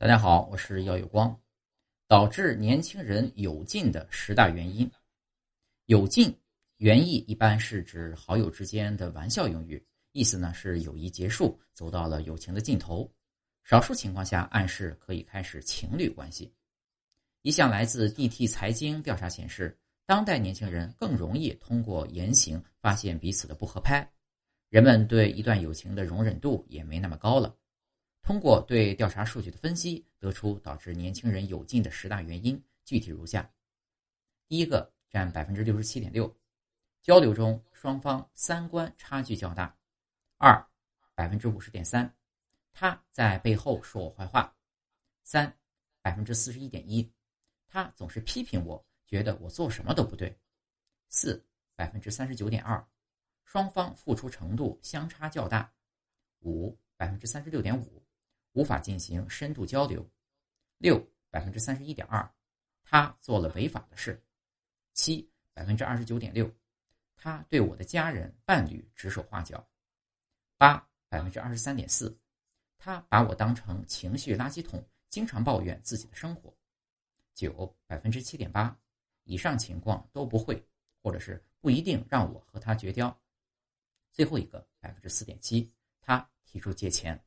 大家好，我是姚有光。导致年轻人有劲的十大原因，有劲原意一般是指好友之间的玩笑用语，意思呢是友谊结束，走到了友情的尽头。少数情况下暗示可以开始情侣关系。一项来自 DT 财经调查显示，当代年轻人更容易通过言行发现彼此的不合拍，人们对一段友情的容忍度也没那么高了。通过对调查数据的分析，得出导致年轻人有劲的十大原因，具体如下：第一个占百分之六十七点六，交流中双方三观差距较大；二百分之五十点三，他在背后说我坏话；三百分之四十一点一，他总是批评我，觉得我做什么都不对；四百分之三十九点二，双方付出程度相差较大；五百分之三十六点五。无法进行深度交流。六百分之三十一点二，他做了违法的事。七百分之二十九点六，他对我的家人伴侣指手画脚。八百分之二十三点四，他把我当成情绪垃圾桶，经常抱怨自己的生活。九百分之七点八，以上情况都不会，或者是不一定让我和他绝交。最后一个百分之四点七，他提出借钱。